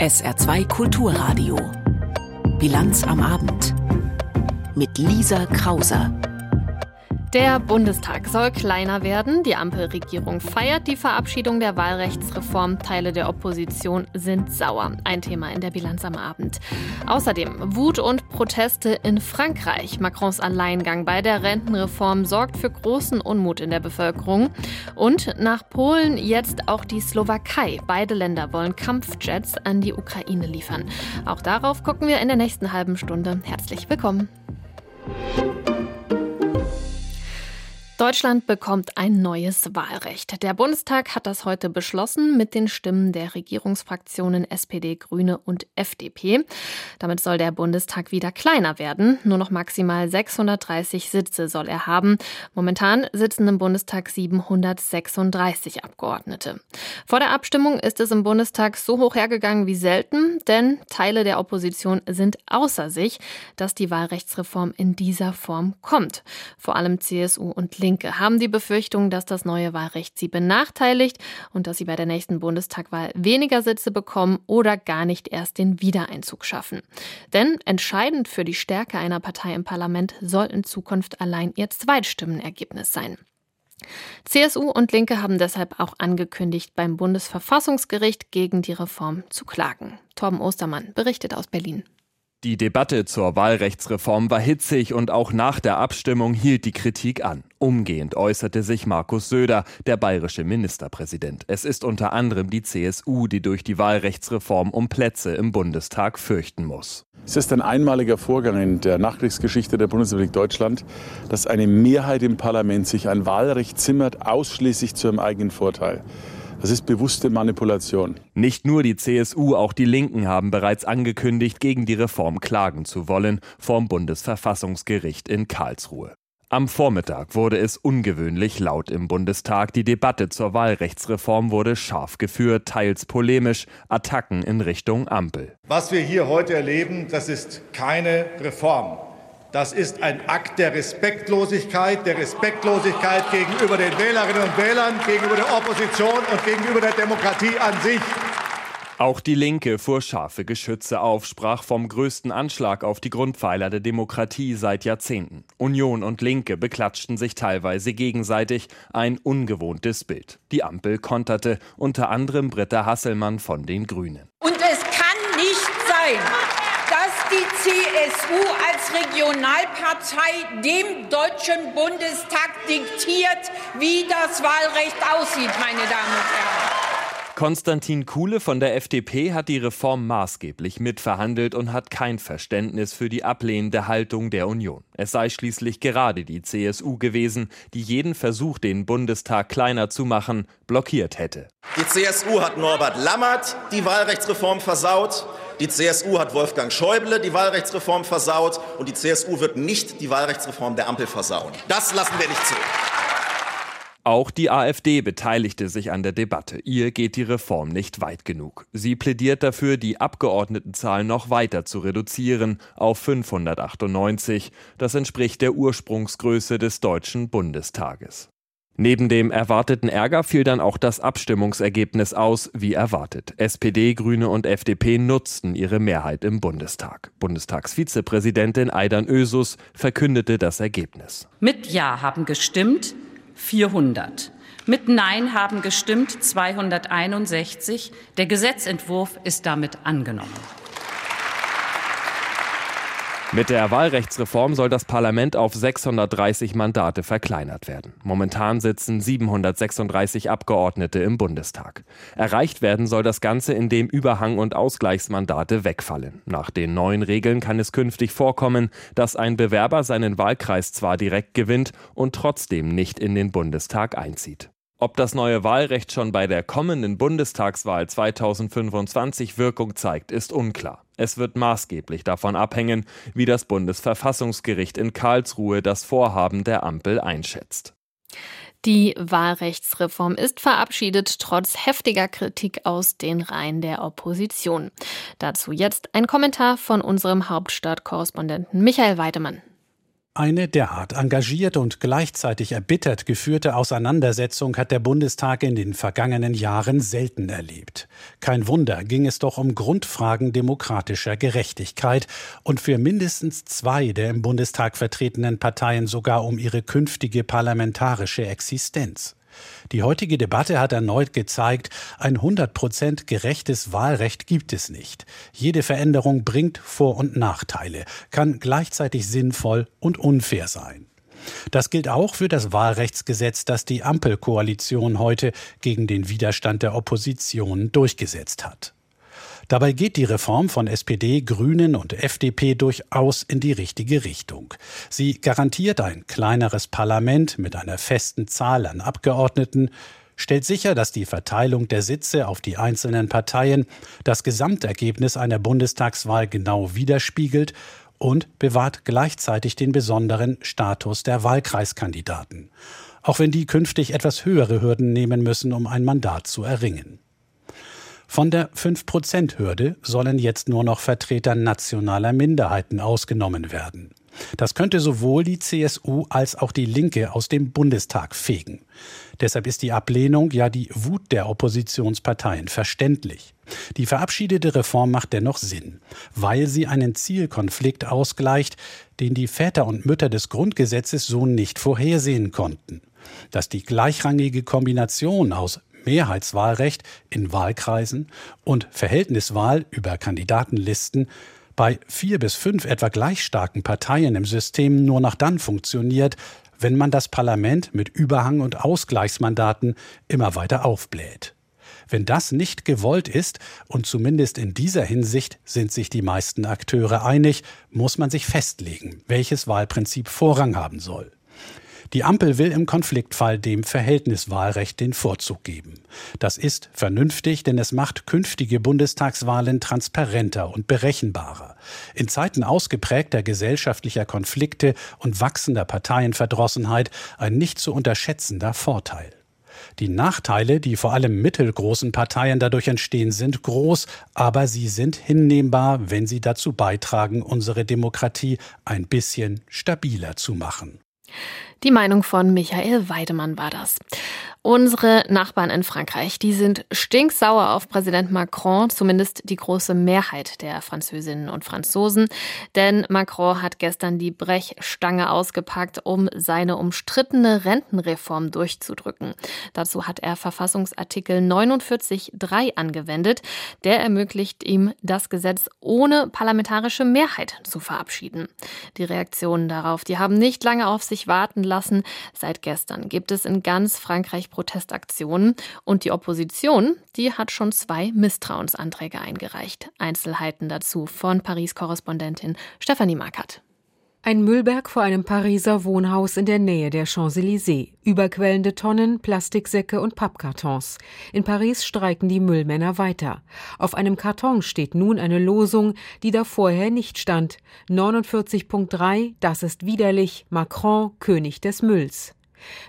SR2 Kulturradio. Bilanz am Abend. Mit Lisa Krauser. Der Bundestag soll kleiner werden. Die Ampelregierung feiert die Verabschiedung der Wahlrechtsreform. Teile der Opposition sind sauer. Ein Thema in der Bilanz am Abend. Außerdem Wut und Proteste in Frankreich. Macrons Alleingang bei der Rentenreform sorgt für großen Unmut in der Bevölkerung. Und nach Polen jetzt auch die Slowakei. Beide Länder wollen Kampfjets an die Ukraine liefern. Auch darauf gucken wir in der nächsten halben Stunde. Herzlich willkommen. Deutschland bekommt ein neues Wahlrecht. Der Bundestag hat das heute beschlossen mit den Stimmen der Regierungsfraktionen SPD, Grüne und FDP. Damit soll der Bundestag wieder kleiner werden. Nur noch maximal 630 Sitze soll er haben. Momentan sitzen im Bundestag 736 Abgeordnete. Vor der Abstimmung ist es im Bundestag so hoch hergegangen wie selten, denn Teile der Opposition sind außer sich, dass die Wahlrechtsreform in dieser Form kommt. Vor allem CSU und Linke haben die Befürchtung, dass das neue Wahlrecht sie benachteiligt und dass sie bei der nächsten Bundestagwahl weniger Sitze bekommen oder gar nicht erst den Wiedereinzug schaffen. Denn entscheidend für die Stärke einer Partei im Parlament soll in Zukunft allein ihr Zweitstimmenergebnis sein. CSU und Linke haben deshalb auch angekündigt, beim Bundesverfassungsgericht gegen die Reform zu klagen. Torben Ostermann berichtet aus Berlin. Die Debatte zur Wahlrechtsreform war hitzig und auch nach der Abstimmung hielt die Kritik an. Umgehend äußerte sich Markus Söder, der bayerische Ministerpräsident. Es ist unter anderem die CSU, die durch die Wahlrechtsreform um Plätze im Bundestag fürchten muss. Es ist ein einmaliger Vorgang in der Nachkriegsgeschichte der Bundesrepublik Deutschland, dass eine Mehrheit im Parlament sich ein Wahlrecht zimmert, ausschließlich zu ihrem eigenen Vorteil. Das ist bewusste Manipulation. Nicht nur die CSU, auch die Linken haben bereits angekündigt, gegen die Reform klagen zu wollen vorm Bundesverfassungsgericht in Karlsruhe. Am Vormittag wurde es ungewöhnlich laut im Bundestag. Die Debatte zur Wahlrechtsreform wurde scharf geführt, teils polemisch, Attacken in Richtung Ampel. Was wir hier heute erleben, das ist keine Reform. Das ist ein Akt der Respektlosigkeit, der Respektlosigkeit gegenüber den Wählerinnen und Wählern, gegenüber der Opposition und gegenüber der Demokratie an sich. Auch die Linke fuhr scharfe Geschütze auf, sprach vom größten Anschlag auf die Grundpfeiler der Demokratie seit Jahrzehnten. Union und Linke beklatschten sich teilweise gegenseitig, ein ungewohntes Bild. Die Ampel konterte, unter anderem Britta Hasselmann von den Grünen. Und es kann nicht sein, die CSU als Regionalpartei dem Deutschen Bundestag diktiert, wie das Wahlrecht aussieht, meine Damen und Herren. Konstantin Kuhle von der FDP hat die Reform maßgeblich mitverhandelt und hat kein Verständnis für die ablehnende Haltung der Union. Es sei schließlich gerade die CSU gewesen, die jeden Versuch, den Bundestag kleiner zu machen, blockiert hätte. Die CSU hat Norbert Lammert die Wahlrechtsreform versaut. Die CSU hat Wolfgang Schäuble die Wahlrechtsreform versaut und die CSU wird nicht die Wahlrechtsreform der Ampel versauen. Das lassen wir nicht zu. Auch die AfD beteiligte sich an der Debatte. Ihr geht die Reform nicht weit genug. Sie plädiert dafür, die Abgeordnetenzahl noch weiter zu reduzieren auf 598. Das entspricht der Ursprungsgröße des Deutschen Bundestages. Neben dem erwarteten Ärger fiel dann auch das Abstimmungsergebnis aus, wie erwartet. SPD, Grüne und FDP nutzten ihre Mehrheit im Bundestag. Bundestagsvizepräsidentin Aidan Ösus verkündete das Ergebnis. Mit Ja haben gestimmt 400. Mit Nein haben gestimmt 261. Der Gesetzentwurf ist damit angenommen. Mit der Wahlrechtsreform soll das Parlament auf 630 Mandate verkleinert werden. Momentan sitzen 736 Abgeordnete im Bundestag. Erreicht werden soll das Ganze, indem Überhang- und Ausgleichsmandate wegfallen. Nach den neuen Regeln kann es künftig vorkommen, dass ein Bewerber seinen Wahlkreis zwar direkt gewinnt und trotzdem nicht in den Bundestag einzieht. Ob das neue Wahlrecht schon bei der kommenden Bundestagswahl 2025 Wirkung zeigt, ist unklar. Es wird maßgeblich davon abhängen, wie das Bundesverfassungsgericht in Karlsruhe das Vorhaben der Ampel einschätzt. Die Wahlrechtsreform ist verabschiedet, trotz heftiger Kritik aus den Reihen der Opposition. Dazu jetzt ein Kommentar von unserem Hauptstadtkorrespondenten Michael Weidemann. Eine derart engagiert und gleichzeitig erbittert geführte Auseinandersetzung hat der Bundestag in den vergangenen Jahren selten erlebt. Kein Wunder ging es doch um Grundfragen demokratischer Gerechtigkeit und für mindestens zwei der im Bundestag vertretenen Parteien sogar um ihre künftige parlamentarische Existenz. Die heutige Debatte hat erneut gezeigt, ein 100% gerechtes Wahlrecht gibt es nicht. Jede Veränderung bringt Vor- und Nachteile, kann gleichzeitig sinnvoll und unfair sein. Das gilt auch für das Wahlrechtsgesetz, das die Ampelkoalition heute gegen den Widerstand der Opposition durchgesetzt hat. Dabei geht die Reform von SPD, Grünen und FDP durchaus in die richtige Richtung. Sie garantiert ein kleineres Parlament mit einer festen Zahl an Abgeordneten, stellt sicher, dass die Verteilung der Sitze auf die einzelnen Parteien das Gesamtergebnis einer Bundestagswahl genau widerspiegelt und bewahrt gleichzeitig den besonderen Status der Wahlkreiskandidaten, auch wenn die künftig etwas höhere Hürden nehmen müssen, um ein Mandat zu erringen. Von der 5-Prozent-Hürde sollen jetzt nur noch Vertreter nationaler Minderheiten ausgenommen werden. Das könnte sowohl die CSU als auch die Linke aus dem Bundestag fegen. Deshalb ist die Ablehnung, ja die Wut der Oppositionsparteien verständlich. Die verabschiedete Reform macht dennoch Sinn, weil sie einen Zielkonflikt ausgleicht, den die Väter und Mütter des Grundgesetzes so nicht vorhersehen konnten. Dass die gleichrangige Kombination aus Mehrheitswahlrecht in Wahlkreisen und Verhältniswahl über Kandidatenlisten bei vier bis fünf etwa gleich starken Parteien im System nur noch dann funktioniert, wenn man das Parlament mit Überhang- und Ausgleichsmandaten immer weiter aufbläht. Wenn das nicht gewollt ist, und zumindest in dieser Hinsicht sind sich die meisten Akteure einig, muss man sich festlegen, welches Wahlprinzip Vorrang haben soll. Die Ampel will im Konfliktfall dem Verhältniswahlrecht den Vorzug geben. Das ist vernünftig, denn es macht künftige Bundestagswahlen transparenter und berechenbarer. In Zeiten ausgeprägter gesellschaftlicher Konflikte und wachsender Parteienverdrossenheit ein nicht zu unterschätzender Vorteil. Die Nachteile, die vor allem mittelgroßen Parteien dadurch entstehen, sind groß, aber sie sind hinnehmbar, wenn sie dazu beitragen, unsere Demokratie ein bisschen stabiler zu machen. Die Meinung von Michael Weidemann war das. Unsere Nachbarn in Frankreich, die sind stinksauer auf Präsident Macron, zumindest die große Mehrheit der Französinnen und Franzosen. Denn Macron hat gestern die Brechstange ausgepackt, um seine umstrittene Rentenreform durchzudrücken. Dazu hat er Verfassungsartikel 49.3 angewendet. Der ermöglicht ihm, das Gesetz ohne parlamentarische Mehrheit zu verabschieden. Die Reaktionen darauf, die haben nicht lange auf sich warten lassen. Seit gestern gibt es in ganz Frankreich Protestaktionen und die Opposition, die hat schon zwei Misstrauensanträge eingereicht. Einzelheiten dazu von Paris-Korrespondentin Stefanie Markert. Ein Müllberg vor einem Pariser Wohnhaus in der Nähe der Champs-Élysées. Überquellende Tonnen, Plastiksäcke und Pappkartons. In Paris streiken die Müllmänner weiter. Auf einem Karton steht nun eine Losung, die da vorher nicht stand. 49.3, das ist widerlich, Macron, König des Mülls.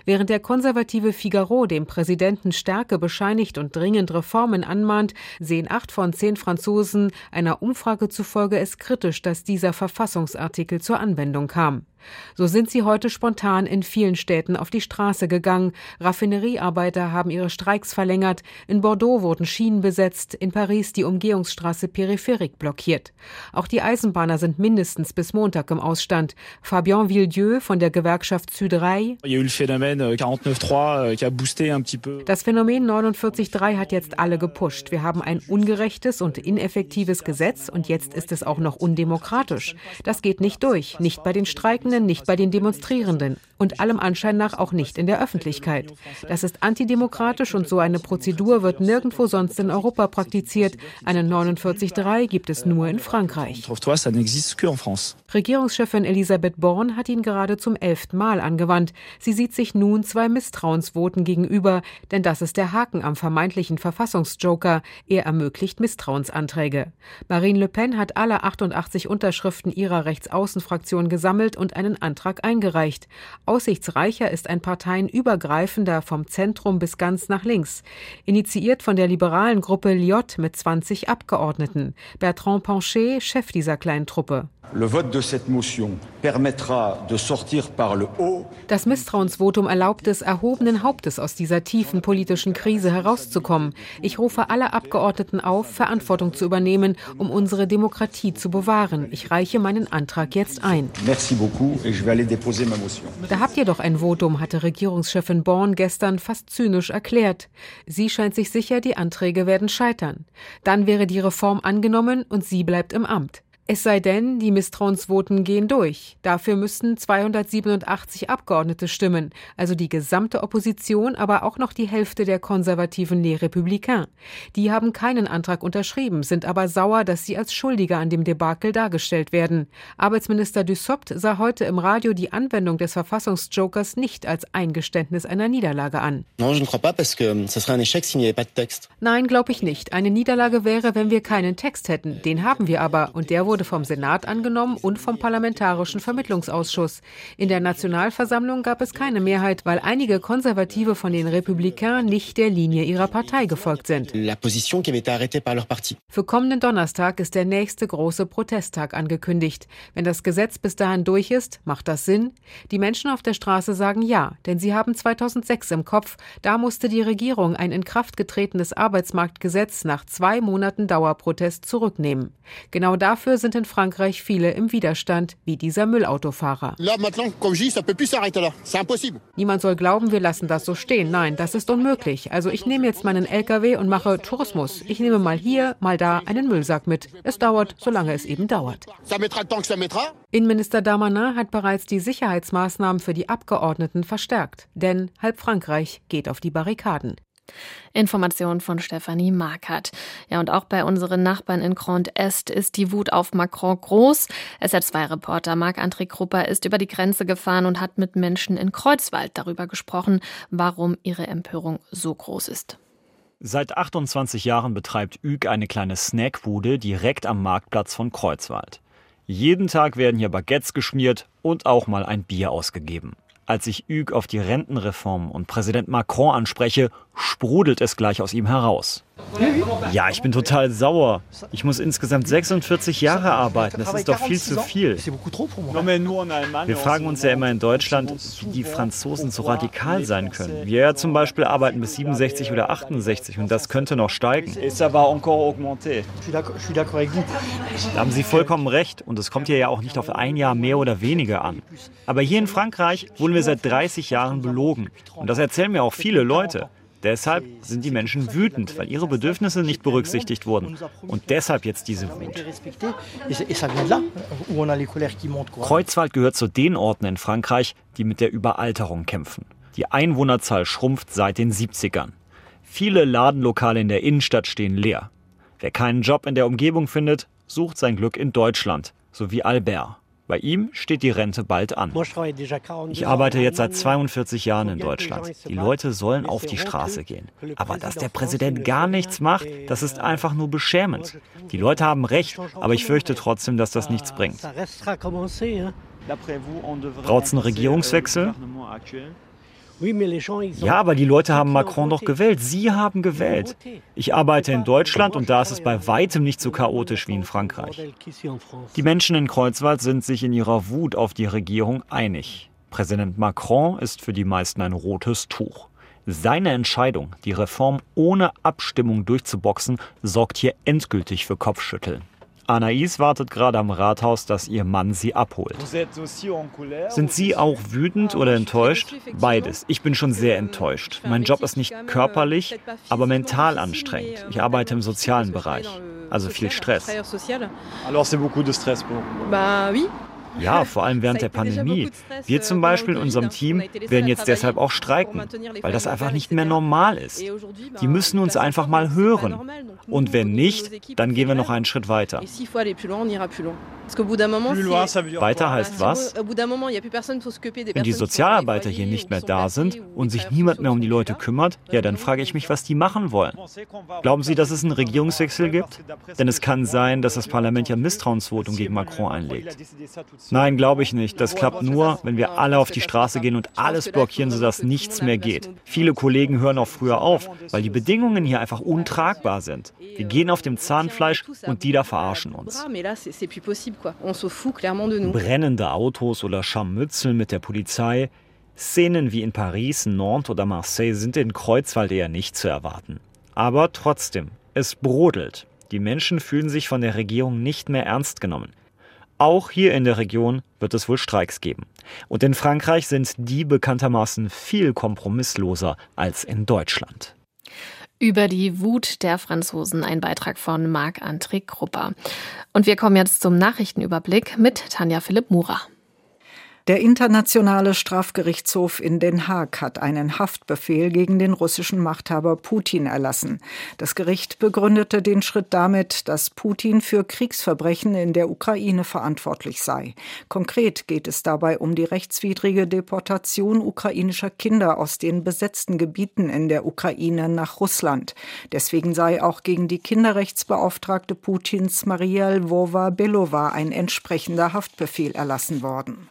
Während der konservative Figaro dem Präsidenten Stärke bescheinigt und dringend Reformen anmahnt, sehen acht von zehn Franzosen einer Umfrage zufolge es kritisch, dass dieser Verfassungsartikel zur Anwendung kam. So sind sie heute spontan in vielen Städten auf die Straße gegangen. Raffineriearbeiter haben ihre Streiks verlängert. In Bordeaux wurden Schienen besetzt. In Paris die Umgehungsstraße Peripherik blockiert. Auch die Eisenbahner sind mindestens bis Montag im Ausstand. Fabien Villedieu von der Gewerkschaft Südrei. Euh, euh, das Phänomen 49.3 hat jetzt alle gepusht. Wir haben ein ungerechtes und ineffektives Gesetz und jetzt ist es auch noch undemokratisch. Das geht nicht durch, nicht bei den Streikenden Studierenden, nicht bei den Demonstrierenden und allem Anschein nach auch nicht in der Öffentlichkeit. Das ist antidemokratisch und so eine Prozedur wird nirgendwo sonst in Europa praktiziert. Einen 49.3 gibt es nur in Frankreich. Regierungschefin Elisabeth Born hat ihn gerade zum elften Mal angewandt. Sie sieht sich nun zwei Misstrauensvoten gegenüber, denn das ist der Haken am vermeintlichen Verfassungsjoker. Er ermöglicht Misstrauensanträge. Marine Le Pen hat alle 88 Unterschriften ihrer Rechtsaußenfraktion gesammelt und einen Antrag eingereicht. Aussichtsreicher ist ein parteienübergreifender vom Zentrum bis ganz nach links, initiiert von der liberalen Gruppe Liot mit 20 Abgeordneten. Bertrand Panchet, Chef dieser kleinen Truppe. Das Misstrauensvotum erlaubt es, erhobenen Hauptes aus dieser tiefen politischen Krise herauszukommen. Ich rufe alle Abgeordneten auf, Verantwortung zu übernehmen, um unsere Demokratie zu bewahren. Ich reiche meinen Antrag jetzt ein. Da habt ihr doch ein Votum, hatte Regierungschefin Born gestern fast zynisch erklärt. Sie scheint sich sicher, die Anträge werden scheitern. Dann wäre die Reform angenommen und sie bleibt im Amt. Es sei denn, die Misstrauensvoten gehen durch. Dafür müssten 287 Abgeordnete stimmen, also die gesamte Opposition, aber auch noch die Hälfte der konservativen Les Républicains. Die haben keinen Antrag unterschrieben, sind aber sauer, dass sie als Schuldige an dem Debakel dargestellt werden. Arbeitsminister Dussopt sah heute im Radio die Anwendung des Verfassungsjokers nicht als Eingeständnis einer Niederlage an. Nein, glaube ich nicht. Eine Niederlage wäre, wenn wir keinen Text hätten. Den haben wir aber und der wurde wurde vom Senat angenommen und vom Parlamentarischen Vermittlungsausschuss. In der Nationalversammlung gab es keine Mehrheit, weil einige Konservative von den Republikanern nicht der Linie ihrer Partei gefolgt sind. Für kommenden Donnerstag ist der nächste große Protesttag angekündigt. Wenn das Gesetz bis dahin durch ist, macht das Sinn? Die Menschen auf der Straße sagen ja, denn sie haben 2006 im Kopf. Da musste die Regierung ein in Kraft getretenes Arbeitsmarktgesetz nach zwei Monaten Dauerprotest zurücknehmen. Genau dafür sind sind in Frankreich viele im Widerstand, wie dieser Müllautofahrer. Niemand soll glauben, wir lassen das so stehen. Nein, das ist unmöglich. Also ich nehme jetzt meinen LKW und mache Tourismus. Ich nehme mal hier, mal da einen Müllsack mit. Es dauert, solange es eben dauert. Innenminister Damanin hat bereits die Sicherheitsmaßnahmen für die Abgeordneten verstärkt. Denn halb Frankreich geht auf die Barrikaden. Information von Stefanie Markert. Ja, und auch bei unseren Nachbarn in Grand Est ist die Wut auf Macron groß. SR2-Reporter Marc-André Krupper ist über die Grenze gefahren und hat mit Menschen in Kreuzwald darüber gesprochen, warum ihre Empörung so groß ist. Seit 28 Jahren betreibt Üg eine kleine Snackbude direkt am Marktplatz von Kreuzwald. Jeden Tag werden hier Baguettes geschmiert und auch mal ein Bier ausgegeben. Als ich Hugues auf die Rentenreform und Präsident Macron anspreche, sprudelt es gleich aus ihm heraus. Ja, ich bin total sauer. Ich muss insgesamt 46 Jahre arbeiten. Das ist doch viel zu viel. Wir fragen uns ja immer in Deutschland, wie die Franzosen so radikal sein können. Wir ja zum Beispiel arbeiten bis 67 oder 68 und das könnte noch steigen. Da haben Sie vollkommen recht und es kommt hier ja auch nicht auf ein Jahr mehr oder weniger an. Aber hier in Frankreich wurden wir seit 30 Jahren belogen und das erzählen mir auch viele Leute. Deshalb sind die Menschen wütend, weil ihre Bedürfnisse nicht berücksichtigt wurden. Und deshalb jetzt diese Wut. Kreuzwald gehört zu den Orten in Frankreich, die mit der Überalterung kämpfen. Die Einwohnerzahl schrumpft seit den 70ern. Viele Ladenlokale in der Innenstadt stehen leer. Wer keinen Job in der Umgebung findet, sucht sein Glück in Deutschland, so wie Albert. Bei ihm steht die Rente bald an. Ich arbeite jetzt seit 42 Jahren in Deutschland. Die Leute sollen auf die Straße gehen. Aber dass der Präsident gar nichts macht, das ist einfach nur beschämend. Die Leute haben recht, aber ich fürchte trotzdem, dass das nichts bringt. Braucht es einen Regierungswechsel? Ja, aber die Leute haben Macron doch gewählt. Sie haben gewählt. Ich arbeite in Deutschland und da ist es bei weitem nicht so chaotisch wie in Frankreich. Die Menschen in Kreuzwald sind sich in ihrer Wut auf die Regierung einig. Präsident Macron ist für die meisten ein rotes Tuch. Seine Entscheidung, die Reform ohne Abstimmung durchzuboxen, sorgt hier endgültig für Kopfschütteln. Anaïs wartet gerade am Rathaus, dass ihr Mann sie abholt. Sind Sie auch wütend oder enttäuscht? Beides. Ich bin schon sehr enttäuscht. Mein Job ist nicht körperlich, aber mental anstrengend. Ich arbeite im sozialen Bereich. Also viel Stress. Alors c'est beaucoup de stress pour. Bah oui. Ja, vor allem während der Pandemie. Wir zum Beispiel in unserem Team werden jetzt deshalb auch streiken, weil das einfach nicht mehr normal ist. Die müssen uns einfach mal hören. Und wenn nicht, dann gehen wir noch einen Schritt weiter. Weiter heißt was? Wenn die Sozialarbeiter hier nicht mehr da sind und sich niemand mehr um die Leute kümmert, ja, dann frage ich mich, was die machen wollen. Glauben Sie, dass es einen Regierungswechsel gibt? Denn es kann sein, dass das Parlament ja Misstrauensvotum gegen Macron einlegt. Nein, glaube ich nicht. Das klappt nur, wenn wir alle auf die Straße gehen und alles blockieren, sodass nichts mehr geht. Viele Kollegen hören auch früher auf, weil die Bedingungen hier einfach untragbar sind. Wir gehen auf dem Zahnfleisch und die da verarschen uns. Brennende Autos oder Scharmützel mit der Polizei. Szenen wie in Paris, Nantes oder Marseille sind in Kreuzwald eher nicht zu erwarten. Aber trotzdem, es brodelt. Die Menschen fühlen sich von der Regierung nicht mehr ernst genommen. Auch hier in der Region wird es wohl Streiks geben. Und in Frankreich sind die bekanntermaßen viel kompromissloser als in Deutschland. Über die Wut der Franzosen ein Beitrag von Marc-André Krupper. Und wir kommen jetzt zum Nachrichtenüberblick mit Tanja Philipp Murer. Der Internationale Strafgerichtshof in Den Haag hat einen Haftbefehl gegen den russischen Machthaber Putin erlassen. Das Gericht begründete den Schritt damit, dass Putin für Kriegsverbrechen in der Ukraine verantwortlich sei. Konkret geht es dabei um die rechtswidrige Deportation ukrainischer Kinder aus den besetzten Gebieten in der Ukraine nach Russland. Deswegen sei auch gegen die Kinderrechtsbeauftragte Putins Maria Lvova-Belova ein entsprechender Haftbefehl erlassen worden.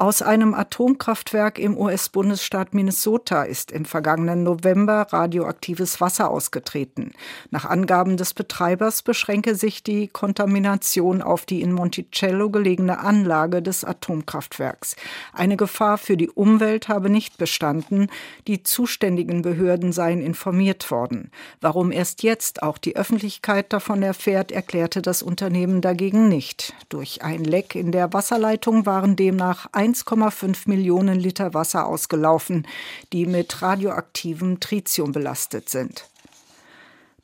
Aus einem Atomkraftwerk im US-Bundesstaat Minnesota ist im vergangenen November radioaktives Wasser ausgetreten. Nach Angaben des Betreibers beschränke sich die Kontamination auf die in Monticello gelegene Anlage des Atomkraftwerks. Eine Gefahr für die Umwelt habe nicht bestanden. Die zuständigen Behörden seien informiert worden. Warum erst jetzt auch die Öffentlichkeit davon erfährt, erklärte das Unternehmen dagegen nicht. Durch ein Leck in der Wasserleitung waren demnach 1,5 Millionen Liter Wasser ausgelaufen, die mit radioaktivem Tritium belastet sind.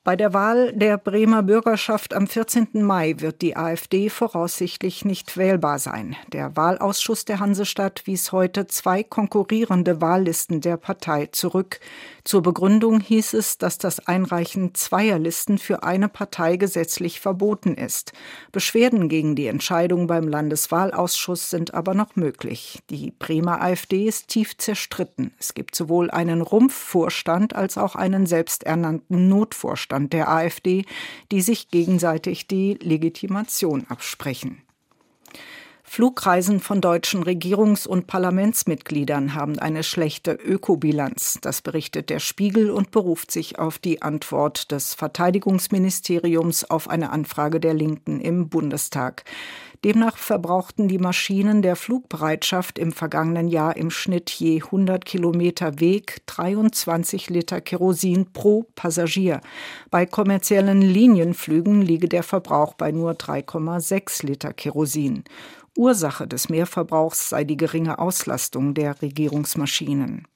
Bei der Wahl der Bremer Bürgerschaft am 14. Mai wird die AfD voraussichtlich nicht wählbar sein. Der Wahlausschuss der Hansestadt wies heute zwei konkurrierende Wahllisten der Partei zurück. Zur Begründung hieß es, dass das Einreichen zweier Listen für eine Partei gesetzlich verboten ist. Beschwerden gegen die Entscheidung beim Landeswahlausschuss sind aber noch möglich. Die Bremer AfD ist tief zerstritten. Es gibt sowohl einen Rumpfvorstand als auch einen selbsternannten Notvorstand Vorstand der AfD, die sich gegenseitig die Legitimation absprechen. Flugreisen von deutschen Regierungs- und Parlamentsmitgliedern haben eine schlechte Ökobilanz. Das berichtet der Spiegel und beruft sich auf die Antwort des Verteidigungsministeriums auf eine Anfrage der Linken im Bundestag. Demnach verbrauchten die Maschinen der Flugbereitschaft im vergangenen Jahr im Schnitt je 100 Kilometer Weg 23 Liter Kerosin pro Passagier. Bei kommerziellen Linienflügen liege der Verbrauch bei nur 3,6 Liter Kerosin. Ursache des Mehrverbrauchs sei die geringe Auslastung der Regierungsmaschinen.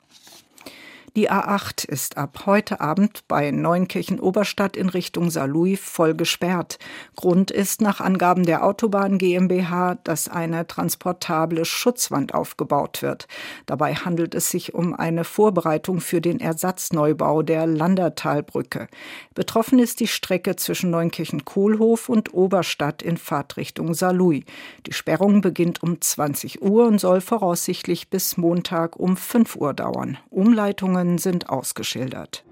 Die A8 ist ab heute Abend bei Neunkirchen Oberstadt in Richtung Saarlouis voll gesperrt. Grund ist nach Angaben der Autobahn GmbH, dass eine transportable Schutzwand aufgebaut wird. Dabei handelt es sich um eine Vorbereitung für den Ersatzneubau der Landertalbrücke. Betroffen ist die Strecke zwischen Neunkirchen-Kohlhof und Oberstadt in Fahrtrichtung Saarlouis. Die Sperrung beginnt um 20 Uhr und soll voraussichtlich bis Montag um 5 Uhr dauern. Umleitungen Bedingungen sind ausgeschildert.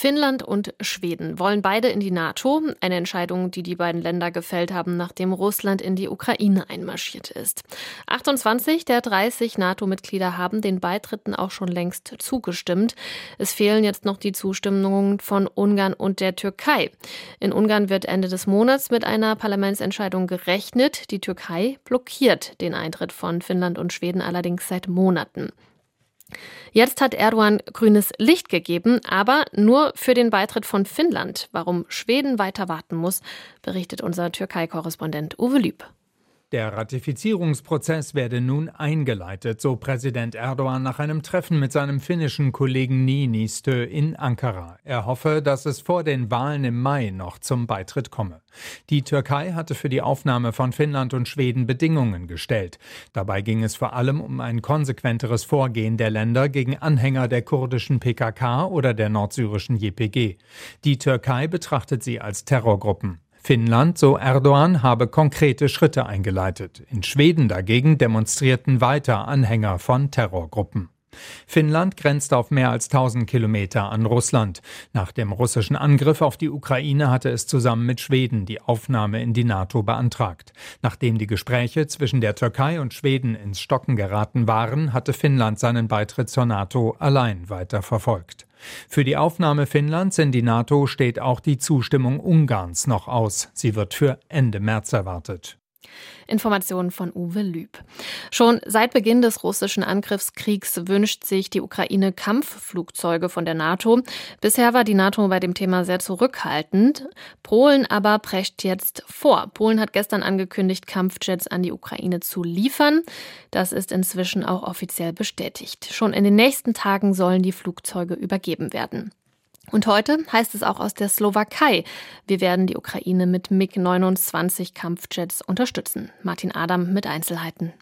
Finnland und Schweden wollen beide in die NATO, eine Entscheidung, die die beiden Länder gefällt haben, nachdem Russland in die Ukraine einmarschiert ist. 28 der 30 NATO-Mitglieder haben den Beitritten auch schon längst zugestimmt. Es fehlen jetzt noch die Zustimmungen von Ungarn und der Türkei. In Ungarn wird Ende des Monats mit einer Parlamentsentscheidung gerechnet. Die Türkei blockiert den Eintritt von Finnland und Schweden allerdings seit Monaten. Jetzt hat Erdogan grünes Licht gegeben, aber nur für den Beitritt von Finnland. Warum Schweden weiter warten muss, berichtet unser Türkei-Korrespondent Uwe Lüb. Der Ratifizierungsprozess werde nun eingeleitet, so Präsident Erdogan nach einem Treffen mit seinem finnischen Kollegen Niinistö in Ankara. Er hoffe, dass es vor den Wahlen im Mai noch zum Beitritt komme. Die Türkei hatte für die Aufnahme von Finnland und Schweden Bedingungen gestellt. Dabei ging es vor allem um ein konsequenteres Vorgehen der Länder gegen Anhänger der kurdischen PKK oder der nordsyrischen JPG. Die Türkei betrachtet sie als Terrorgruppen. Finnland, so Erdogan, habe konkrete Schritte eingeleitet. In Schweden dagegen demonstrierten weiter Anhänger von Terrorgruppen. Finnland grenzt auf mehr als 1000 Kilometer an Russland. Nach dem russischen Angriff auf die Ukraine hatte es zusammen mit Schweden die Aufnahme in die NATO beantragt. Nachdem die Gespräche zwischen der Türkei und Schweden ins Stocken geraten waren, hatte Finnland seinen Beitritt zur NATO allein weiter verfolgt. Für die Aufnahme Finnlands in die NATO steht auch die Zustimmung Ungarns noch aus. Sie wird für Ende März erwartet. Informationen von Uwe Lüb. Schon seit Beginn des russischen Angriffskriegs wünscht sich die Ukraine Kampfflugzeuge von der NATO. Bisher war die NATO bei dem Thema sehr zurückhaltend. Polen aber prescht jetzt vor. Polen hat gestern angekündigt, Kampfjets an die Ukraine zu liefern. Das ist inzwischen auch offiziell bestätigt. Schon in den nächsten Tagen sollen die Flugzeuge übergeben werden. Und heute heißt es auch aus der Slowakei, wir werden die Ukraine mit MiG-29 Kampfjets unterstützen. Martin Adam mit Einzelheiten.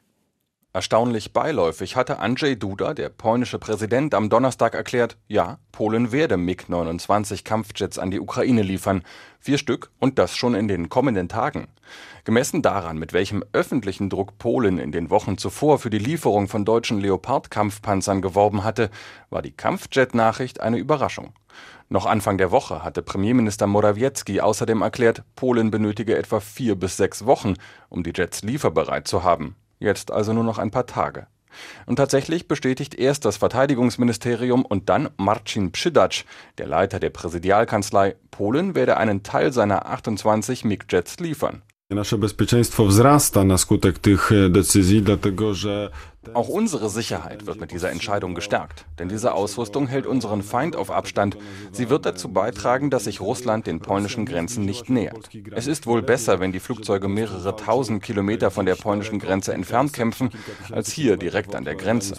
Erstaunlich beiläufig hatte Andrzej Duda, der polnische Präsident, am Donnerstag erklärt, ja, Polen werde MiG-29 Kampfjets an die Ukraine liefern. Vier Stück und das schon in den kommenden Tagen. Gemessen daran, mit welchem öffentlichen Druck Polen in den Wochen zuvor für die Lieferung von deutschen Leopard-Kampfpanzern geworben hatte, war die Kampfjet-Nachricht eine Überraschung. Noch Anfang der Woche hatte Premierminister Morawiecki außerdem erklärt, Polen benötige etwa vier bis sechs Wochen, um die Jets lieferbereit zu haben. Jetzt also nur noch ein paar Tage. Und tatsächlich bestätigt erst das Verteidigungsministerium und dann Marcin Przydac, der Leiter der Präsidialkanzlei, Polen werde einen Teil seiner 28 MiG-Jets liefern. Nasze bezpieczeństwo wzrasta na skutek tych e, decyzji, dlatego że auch unsere Sicherheit wird mit dieser Entscheidung gestärkt, denn diese Ausrüstung hält unseren Feind auf Abstand. Sie wird dazu beitragen, dass sich Russland den polnischen Grenzen nicht nähert. Es ist wohl besser, wenn die Flugzeuge mehrere tausend Kilometer von der polnischen Grenze entfernt kämpfen, als hier direkt an der Grenze.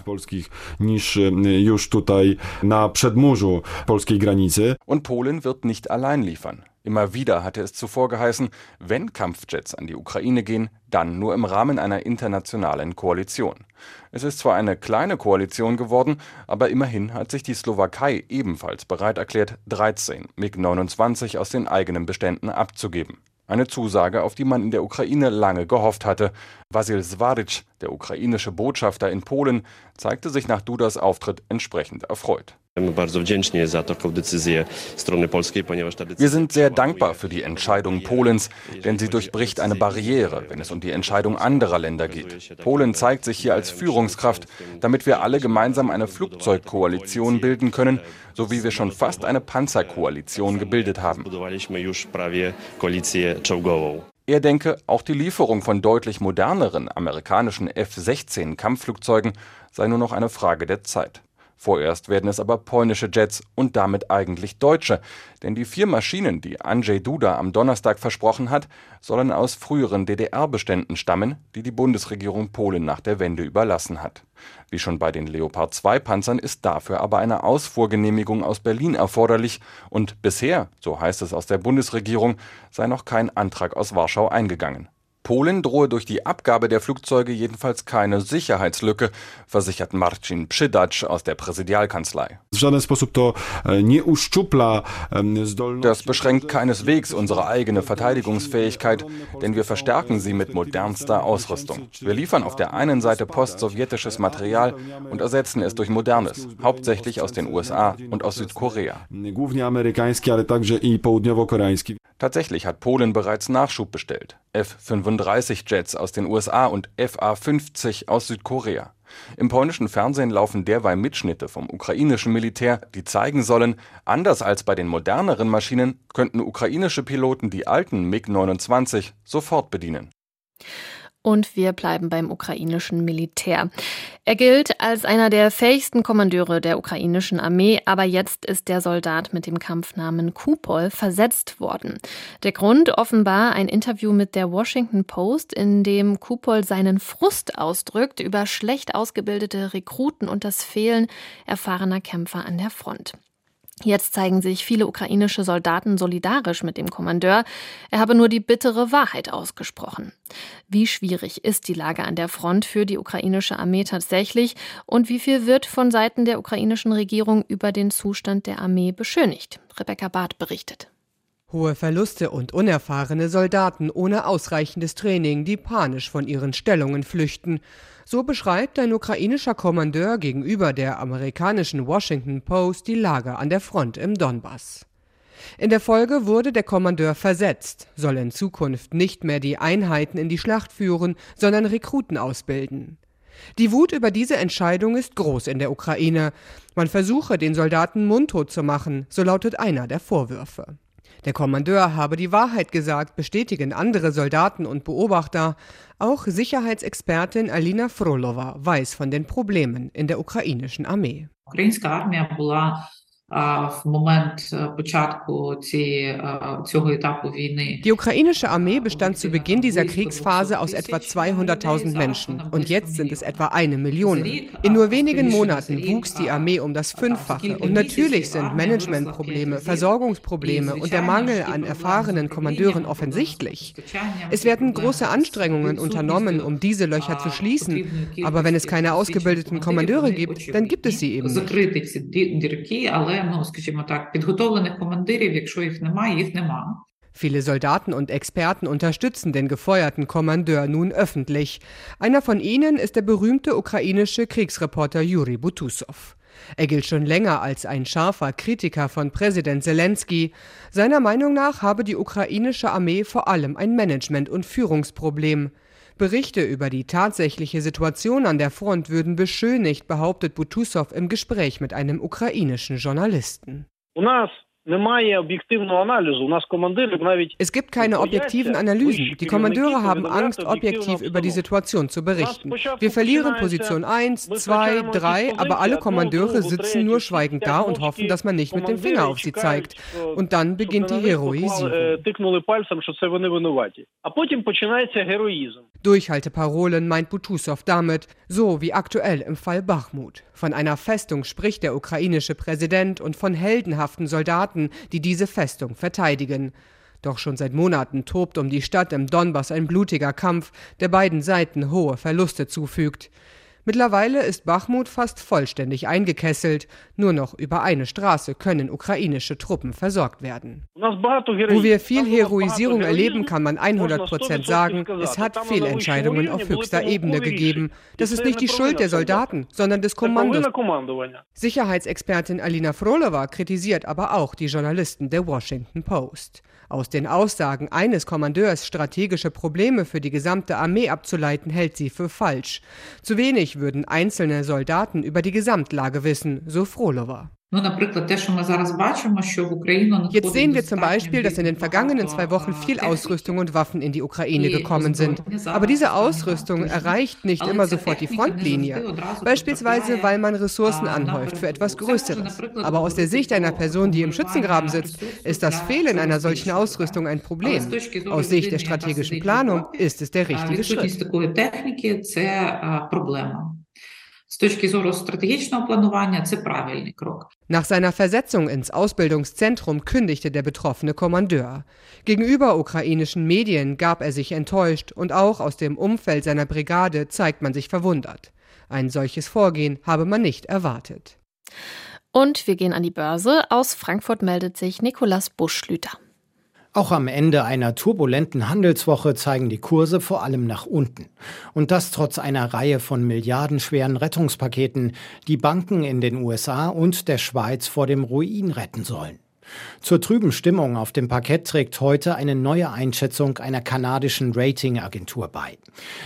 Und Polen wird nicht allein liefern. Immer wieder hatte es zuvor geheißen, wenn Kampfjets an die Ukraine gehen, dann nur im Rahmen einer internationalen Koalition. Es ist zwar eine kleine Koalition geworden, aber immerhin hat sich die Slowakei ebenfalls bereit erklärt, 13 MiG-29 aus den eigenen Beständen abzugeben. Eine Zusage, auf die man in der Ukraine lange gehofft hatte. Vasil Svaric, der ukrainische Botschafter in Polen, zeigte sich nach Dudas Auftritt entsprechend erfreut. Wir sind sehr dankbar für die Entscheidung Polens, denn sie durchbricht eine Barriere, wenn es um die Entscheidung anderer Länder geht. Polen zeigt sich hier als Führungskraft, damit wir alle gemeinsam eine Flugzeugkoalition bilden können, so wie wir schon fast eine Panzerkoalition gebildet haben. Er denke, auch die Lieferung von deutlich moderneren amerikanischen F-16 Kampfflugzeugen sei nur noch eine Frage der Zeit. Vorerst werden es aber polnische Jets und damit eigentlich deutsche, denn die vier Maschinen, die Andrzej Duda am Donnerstag versprochen hat, sollen aus früheren DDR-Beständen stammen, die die Bundesregierung Polen nach der Wende überlassen hat. Wie schon bei den Leopard 2 Panzern ist dafür aber eine Ausfuhrgenehmigung aus Berlin erforderlich und bisher, so heißt es aus der Bundesregierung, sei noch kein Antrag aus Warschau eingegangen. Polen drohe durch die Abgabe der Flugzeuge jedenfalls keine Sicherheitslücke, versichert Marcin Przydac aus der Präsidialkanzlei. Das beschränkt keineswegs unsere eigene Verteidigungsfähigkeit, denn wir verstärken sie mit modernster Ausrüstung. Wir liefern auf der einen Seite postsowjetisches Material und ersetzen es durch modernes, hauptsächlich aus den USA und aus Südkorea. Tatsächlich hat Polen bereits Nachschub bestellt. F-35-Jets aus den USA und FA-50 aus Südkorea. Im polnischen Fernsehen laufen derweil Mitschnitte vom ukrainischen Militär, die zeigen sollen, anders als bei den moderneren Maschinen könnten ukrainische Piloten die alten MiG-29 sofort bedienen. Und wir bleiben beim ukrainischen Militär. Er gilt als einer der fähigsten Kommandeure der ukrainischen Armee, aber jetzt ist der Soldat mit dem Kampfnamen Kupol versetzt worden. Der Grund offenbar ein Interview mit der Washington Post, in dem Kupol seinen Frust ausdrückt über schlecht ausgebildete Rekruten und das Fehlen erfahrener Kämpfer an der Front. Jetzt zeigen sich viele ukrainische Soldaten solidarisch mit dem Kommandeur. Er habe nur die bittere Wahrheit ausgesprochen. Wie schwierig ist die Lage an der Front für die ukrainische Armee tatsächlich und wie viel wird von Seiten der ukrainischen Regierung über den Zustand der Armee beschönigt? Rebecca Barth berichtet. Hohe Verluste und unerfahrene Soldaten ohne ausreichendes Training, die panisch von ihren Stellungen flüchten. So beschreibt ein ukrainischer Kommandeur gegenüber der amerikanischen Washington Post die Lage an der Front im Donbass. In der Folge wurde der Kommandeur versetzt, soll in Zukunft nicht mehr die Einheiten in die Schlacht führen, sondern Rekruten ausbilden. Die Wut über diese Entscheidung ist groß in der Ukraine. Man versuche, den Soldaten mundtot zu machen, so lautet einer der Vorwürfe. Der Kommandeur habe die Wahrheit gesagt, bestätigen andere Soldaten und Beobachter. Auch Sicherheitsexpertin Alina Frolova weiß von den Problemen in der ukrainischen Armee. Die ukrainische Armee bestand zu Beginn dieser Kriegsphase aus etwa 200.000 Menschen. und jetzt sind es etwa eine Million. In nur wenigen Monaten wuchs die Armee um das Fünffache. Und natürlich sind Managementprobleme, Versorgungsprobleme und der Mangel an erfahrenen Kommandeuren offensichtlich. Es werden große Anstrengungen unternommen, um diese Löcher zu schließen, aber wenn es keine ausgebildeten Kommandeure gibt, dann gibt es sie eben nicht ну, скажімо так, підготовлених командирів, якщо їх немає, їх нема. Viele Soldaten und Experten unterstützen den gefeuerten Kommandeur nun öffentlich. Einer von ihnen ist der berühmte ukrainische Kriegsreporter Juri Butusov. Er gilt schon länger als ein scharfer Kritiker von Präsident Zelensky. Seiner Meinung nach habe die ukrainische Armee vor allem ein Management- und Führungsproblem. Berichte über die tatsächliche Situation an der Front würden beschönigt, behauptet Butussow im Gespräch mit einem ukrainischen Journalisten. Es gibt keine objektiven Analysen. Die Kommandeure haben Angst, objektiv über die Situation zu berichten. Wir verlieren Position 1, 2, 3, aber alle Kommandeure sitzen nur schweigend da und hoffen, dass man nicht mit dem Finger auf sie zeigt. Und dann beginnt die Heroisierung. Durchhalteparolen meint Butussow damit, so wie aktuell im Fall Bachmut. Von einer Festung spricht der ukrainische Präsident und von heldenhaften Soldaten, die diese Festung verteidigen. Doch schon seit Monaten tobt um die Stadt im Donbass ein blutiger Kampf, der beiden Seiten hohe Verluste zufügt. Mittlerweile ist Bachmut fast vollständig eingekesselt. Nur noch über eine Straße können ukrainische Truppen versorgt werden. Wo wir viel Heroisierung erleben, kann man 100 Prozent sagen, es hat Fehlentscheidungen auf höchster Ebene gegeben. Das ist nicht die Schuld der Soldaten, sondern des Kommandos. Sicherheitsexpertin Alina Frolova kritisiert aber auch die Journalisten der Washington Post. Aus den Aussagen eines Kommandeurs strategische Probleme für die gesamte Armee abzuleiten, hält sie für falsch. Zu wenig würden einzelne Soldaten über die Gesamtlage wissen, so Frolova. Jetzt sehen wir zum Beispiel, dass in den vergangenen zwei Wochen viel Ausrüstung und Waffen in die Ukraine gekommen sind. Aber diese Ausrüstung erreicht nicht immer sofort die Frontlinie. Beispielsweise, weil man Ressourcen anhäuft für etwas Größeres. Aber aus der Sicht einer Person, die im Schützengraben sitzt, ist das Fehlen einer solchen Ausrüstung ein Problem. Aus Sicht der strategischen Planung ist es der richtige Schritt. З точки зору стратегічного планування це правильний крок. Nach seiner Versetzung ins Ausbildungszentrum kündigte der betroffene Kommandeur. Gegenüber ukrainischen Medien gab er sich enttäuscht und auch aus dem Umfeld seiner Brigade zeigt man sich verwundert. Ein solches Vorgehen habe man nicht erwartet. Und wir gehen an die Börse. Aus Frankfurt meldet sich Nikolas Buschlüter. Auch am Ende einer turbulenten Handelswoche zeigen die Kurse vor allem nach unten. Und das trotz einer Reihe von milliardenschweren Rettungspaketen, die Banken in den USA und der Schweiz vor dem Ruin retten sollen. Zur trüben Stimmung auf dem Parkett trägt heute eine neue Einschätzung einer kanadischen Ratingagentur bei.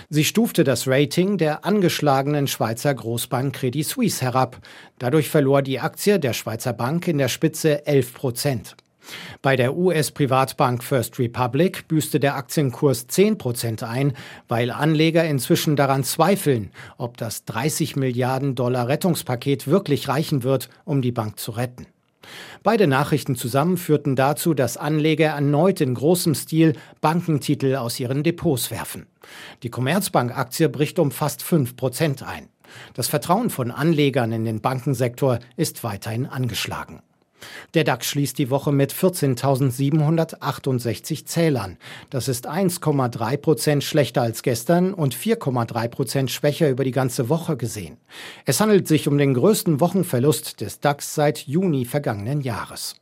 Sie stufte das Rating der angeschlagenen Schweizer Großbank Credit Suisse herab. Dadurch verlor die Aktie der Schweizer Bank in der Spitze 11 Prozent. Bei der US-Privatbank First Republic büßte der Aktienkurs 10 Prozent ein, weil Anleger inzwischen daran zweifeln, ob das 30 Milliarden Dollar Rettungspaket wirklich reichen wird, um die Bank zu retten. Beide Nachrichten zusammen führten dazu, dass Anleger erneut in großem Stil Bankentitel aus ihren Depots werfen. Die Commerzbank-Aktie bricht um fast 5 Prozent ein. Das Vertrauen von Anlegern in den Bankensektor ist weiterhin angeschlagen. Der DAX schließt die Woche mit 14.768 Zählern. Das ist 1,3 Prozent schlechter als gestern und 4,3 Prozent schwächer über die ganze Woche gesehen. Es handelt sich um den größten Wochenverlust des DAX seit Juni vergangenen Jahres.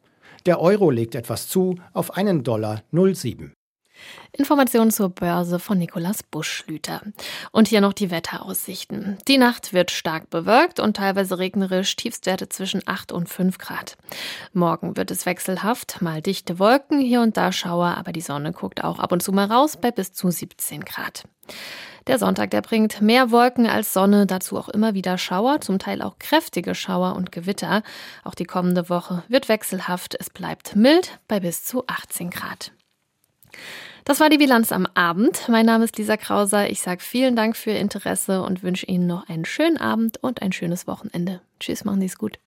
Der Euro legt etwas zu auf einen Dollar 07. Informationen zur Börse von Nikolaus Buschlüter. Und hier noch die Wetteraussichten. Die Nacht wird stark bewölkt und teilweise regnerisch, Tiefstwerte zwischen 8 und 5 Grad. Morgen wird es wechselhaft, mal dichte Wolken, hier und da Schauer, aber die Sonne guckt auch ab und zu mal raus bei bis zu 17 Grad. Der Sonntag, der bringt mehr Wolken als Sonne, dazu auch immer wieder Schauer, zum Teil auch kräftige Schauer und Gewitter. Auch die kommende Woche wird wechselhaft, es bleibt mild bei bis zu 18 Grad. Das war die Bilanz am Abend. Mein Name ist Lisa Krauser. Ich sage vielen Dank für Ihr Interesse und wünsche Ihnen noch einen schönen Abend und ein schönes Wochenende. Tschüss, machen Sie es gut.